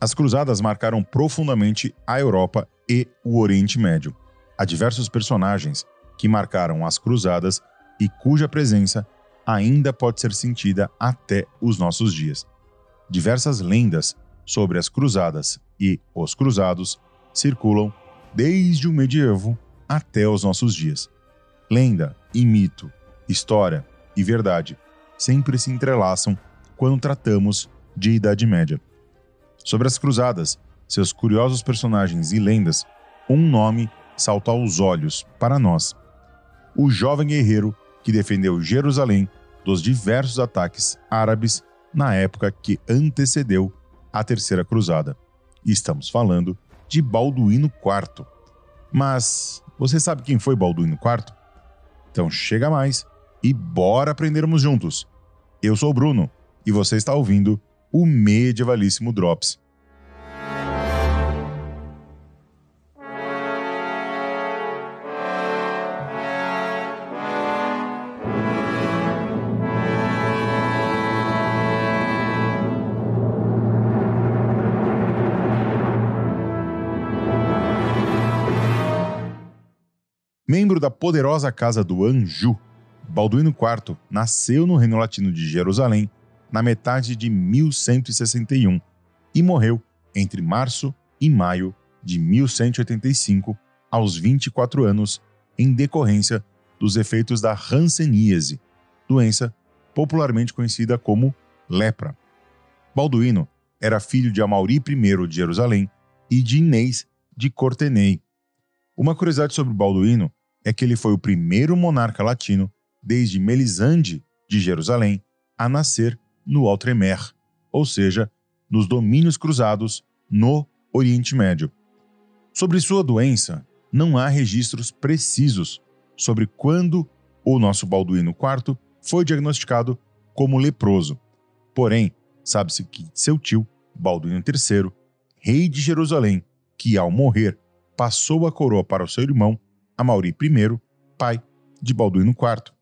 As cruzadas marcaram profundamente a Europa e o Oriente Médio. Há diversos personagens que marcaram as cruzadas e cuja presença ainda pode ser sentida até os nossos dias. Diversas lendas sobre as cruzadas e os cruzados circulam desde o medievo até os nossos dias. Lenda e mito, história e verdade sempre se entrelaçam quando tratamos de Idade Média. Sobre as cruzadas, seus curiosos personagens e lendas, um nome salta aos olhos para nós. O jovem guerreiro que defendeu Jerusalém dos diversos ataques árabes na época que antecedeu a Terceira Cruzada. estamos falando de Balduíno IV. Mas você sabe quem foi Balduíno IV? Então chega mais e bora aprendermos juntos. Eu sou o Bruno e você está ouvindo o Medievalíssimo Drops. Membro da poderosa casa do Anjou, Balduíno IV nasceu no Reino Latino de Jerusalém na metade de 1161 e morreu entre março e maio de 1185, aos 24 anos, em decorrência dos efeitos da hanseníase, doença popularmente conhecida como lepra. Balduíno era filho de Amauri I de Jerusalém e de Inês de Cortenay. Uma curiosidade sobre Balduíno é que ele foi o primeiro monarca latino desde Melisande de Jerusalém a nascer no Outremer, ou seja, nos domínios cruzados no Oriente Médio. Sobre sua doença, não há registros precisos sobre quando o nosso Balduíno IV foi diagnosticado como leproso. Porém, sabe-se que seu tio, Balduíno III, rei de Jerusalém, que ao morrer passou a coroa para o seu irmão, Amauri I, pai de Balduíno IV,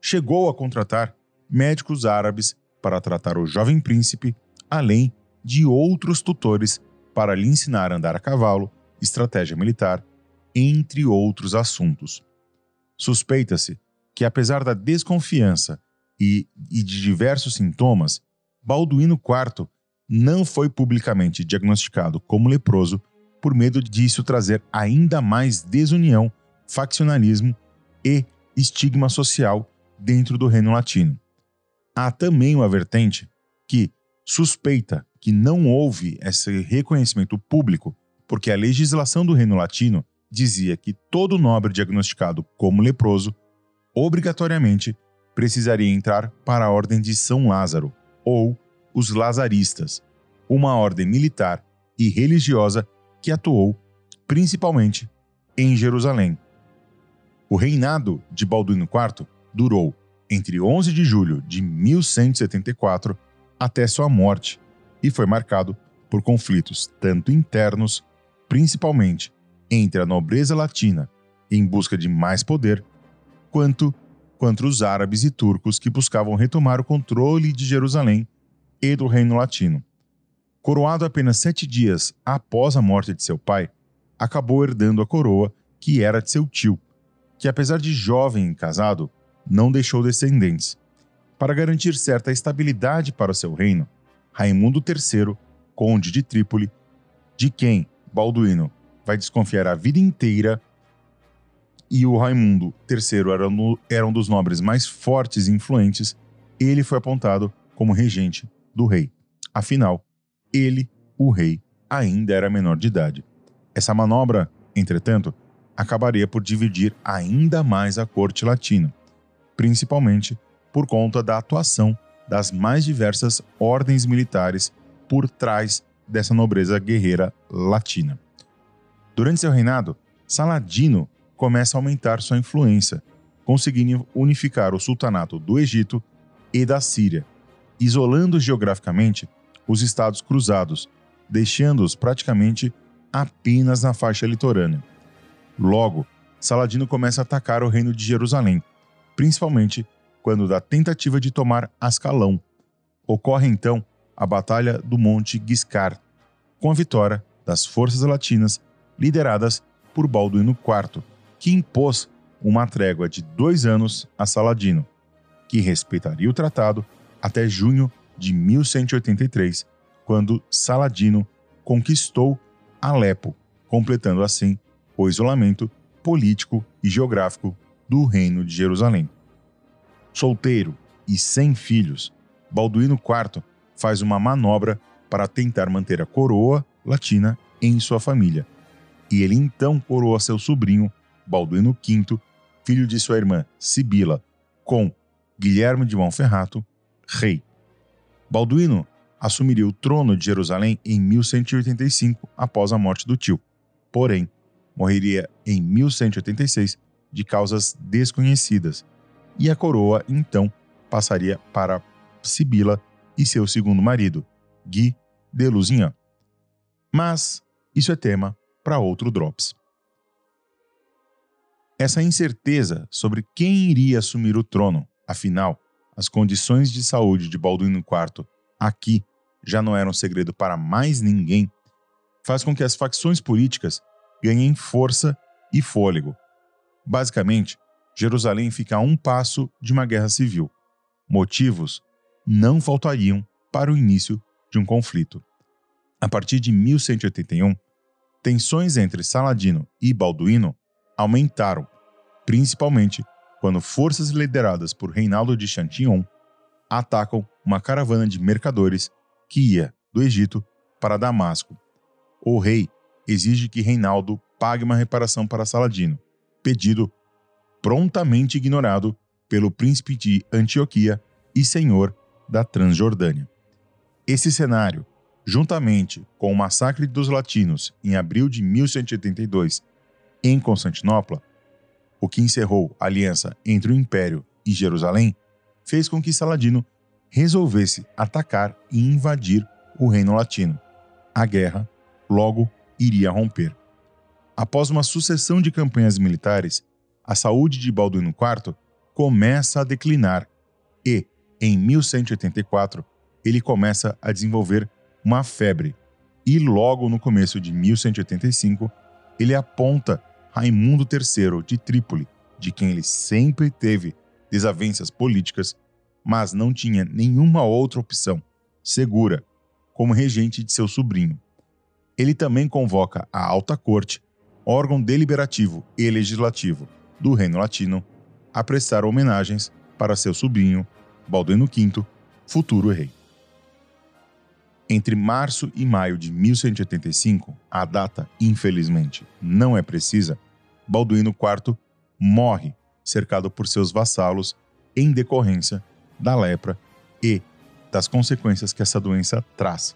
chegou a contratar médicos árabes para tratar o jovem príncipe, além de outros tutores para lhe ensinar a andar a cavalo, estratégia militar, entre outros assuntos. Suspeita-se que, apesar da desconfiança e, e de diversos sintomas, Balduíno IV não foi publicamente diagnosticado como leproso por medo disso trazer ainda mais desunião, faccionalismo e estigma social dentro do Reino Latino há também uma vertente que suspeita que não houve esse reconhecimento público porque a legislação do Reino Latino dizia que todo nobre diagnosticado como leproso obrigatoriamente precisaria entrar para a Ordem de São Lázaro, ou os Lazaristas, uma ordem militar e religiosa que atuou principalmente em Jerusalém. O reinado de Balduíno IV durou entre 11 de julho de 1174 até sua morte e foi marcado por conflitos tanto internos, principalmente entre a nobreza latina em busca de mais poder, quanto contra os árabes e turcos que buscavam retomar o controle de Jerusalém e do Reino Latino. Coroado apenas sete dias após a morte de seu pai, acabou herdando a coroa que era de seu tio, que apesar de jovem e casado, não deixou descendentes. Para garantir certa estabilidade para o seu reino, Raimundo III, conde de Trípoli, de quem Balduíno vai desconfiar a vida inteira, e o Raimundo III era, no, era um dos nobres mais fortes e influentes, ele foi apontado como regente do rei. Afinal, ele, o rei, ainda era menor de idade. Essa manobra, entretanto, acabaria por dividir ainda mais a corte latina principalmente por conta da atuação das mais diversas ordens militares por trás dessa nobreza guerreira latina. Durante seu reinado, Saladino começa a aumentar sua influência, conseguindo unificar o sultanato do Egito e da Síria, isolando geograficamente os estados cruzados, deixando-os praticamente apenas na faixa litorânea. Logo, Saladino começa a atacar o reino de Jerusalém, principalmente quando da tentativa de tomar Ascalão. Ocorre então a Batalha do Monte Giscar, com a vitória das forças latinas lideradas por Balduíno IV, que impôs uma trégua de dois anos a Saladino, que respeitaria o tratado até junho de 1183, quando Saladino conquistou Alepo, completando assim o isolamento político e geográfico do Reino de Jerusalém. Solteiro e sem filhos, Balduíno IV faz uma manobra para tentar manter a coroa latina em sua família. E ele então coroa seu sobrinho, Balduíno V, filho de sua irmã Sibila, com Guilherme de Monferrato, rei. Balduíno assumiria o trono de Jerusalém em 1185, após a morte do tio. Porém, morreria em 1186 de causas desconhecidas, e a coroa então passaria para Sibila e seu segundo marido, Guy de Lusignan. Mas isso é tema para outro Drops. Essa incerteza sobre quem iria assumir o trono, afinal, as condições de saúde de Balduíno IV aqui já não eram segredo para mais ninguém, faz com que as facções políticas ganhem força e fôlego. Basicamente, Jerusalém fica a um passo de uma guerra civil. Motivos não faltariam para o início de um conflito. A partir de 1181, tensões entre Saladino e Balduíno aumentaram, principalmente quando forças lideradas por Reinaldo de Chantillon atacam uma caravana de mercadores que ia do Egito para Damasco. O rei exige que Reinaldo pague uma reparação para Saladino, pedido prontamente ignorado pelo príncipe de Antioquia e senhor da Transjordânia. Esse cenário, juntamente com o massacre dos latinos em abril de 1182 em Constantinopla, o que encerrou a aliança entre o Império e Jerusalém, fez com que Saladino resolvesse atacar e invadir o reino latino. A guerra logo iria romper. Após uma sucessão de campanhas militares, a saúde de Balduíno IV começa a declinar e, em 1184, ele começa a desenvolver uma febre. E logo no começo de 1185, ele aponta Raimundo III de Trípoli, de quem ele sempre teve desavenças políticas, mas não tinha nenhuma outra opção segura como regente de seu sobrinho. Ele também convoca a Alta Corte, órgão deliberativo e legislativo do Reino Latino, a prestar homenagens para seu sobrinho, Balduino V, futuro rei. Entre março e maio de 1185, a data, infelizmente, não é precisa, Balduíno IV morre cercado por seus vassalos em decorrência da lepra e das consequências que essa doença traz.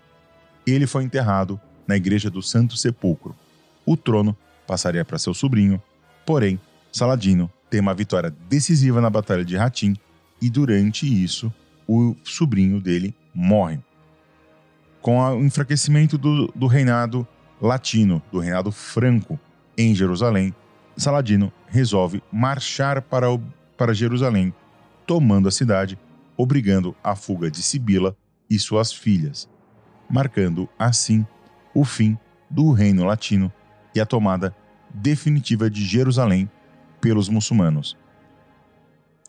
Ele foi enterrado na igreja do Santo Sepulcro. O trono passaria para seu sobrinho, porém, Saladino tem uma vitória decisiva na Batalha de Ratim e durante isso o sobrinho dele morre. Com o enfraquecimento do, do reinado latino, do reinado franco em Jerusalém, Saladino resolve marchar para, o, para Jerusalém, tomando a cidade, obrigando a fuga de Sibila e suas filhas, marcando assim o fim do reino latino e a tomada definitiva de Jerusalém pelos muçulmanos.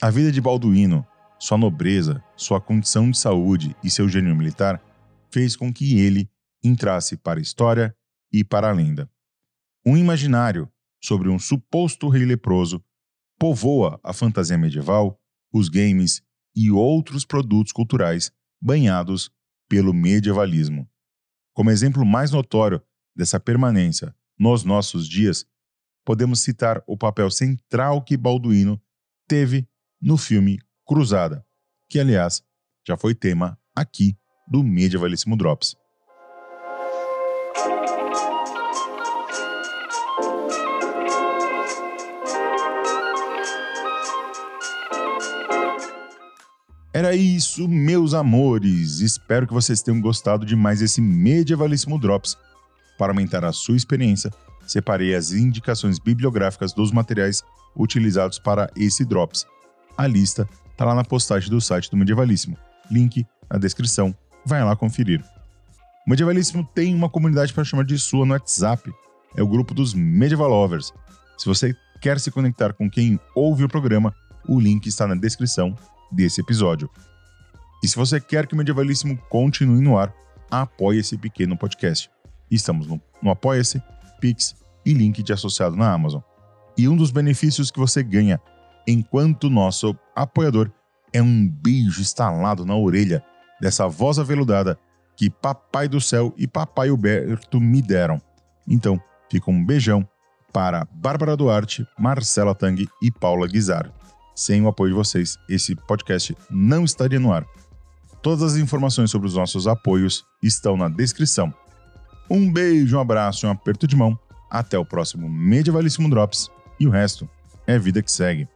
A vida de Balduíno, sua nobreza, sua condição de saúde e seu gênio militar fez com que ele entrasse para a história e para a lenda. Um imaginário sobre um suposto rei leproso povoa a fantasia medieval, os games e outros produtos culturais banhados pelo medievalismo. Como exemplo mais notório dessa permanência nos nossos dias, podemos citar o papel central que Balduino teve no filme Cruzada, que aliás já foi tema aqui do Medievalíssimo Drops. Era isso, meus amores. Espero que vocês tenham gostado de mais esse Medievalíssimo Drops. Para aumentar a sua experiência, separei as indicações bibliográficas dos materiais utilizados para esse Drops. A lista está lá na postagem do site do Medievalíssimo. Link na descrição. Vai lá conferir. O Medievalíssimo tem uma comunidade para chamar de sua no WhatsApp. É o grupo dos Medieval Lovers. Se você quer se conectar com quem ouve o programa, o link está na descrição desse episódio. E se você quer que o Medievalíssimo continue no ar, apoie esse pequeno podcast. Estamos no, no Apoia-se, Pix e link de associado na Amazon. E um dos benefícios que você ganha enquanto nosso apoiador é um beijo instalado na orelha dessa voz aveludada que Papai do Céu e Papai Huberto me deram. Então, fica um beijão para Bárbara Duarte, Marcela Tang e Paula Guizar. Sem o apoio de vocês, esse podcast não estaria no ar. Todas as informações sobre os nossos apoios estão na descrição. Um beijo, um abraço e um aperto de mão. Até o próximo Medievalíssimo Drops. E o resto é vida que segue.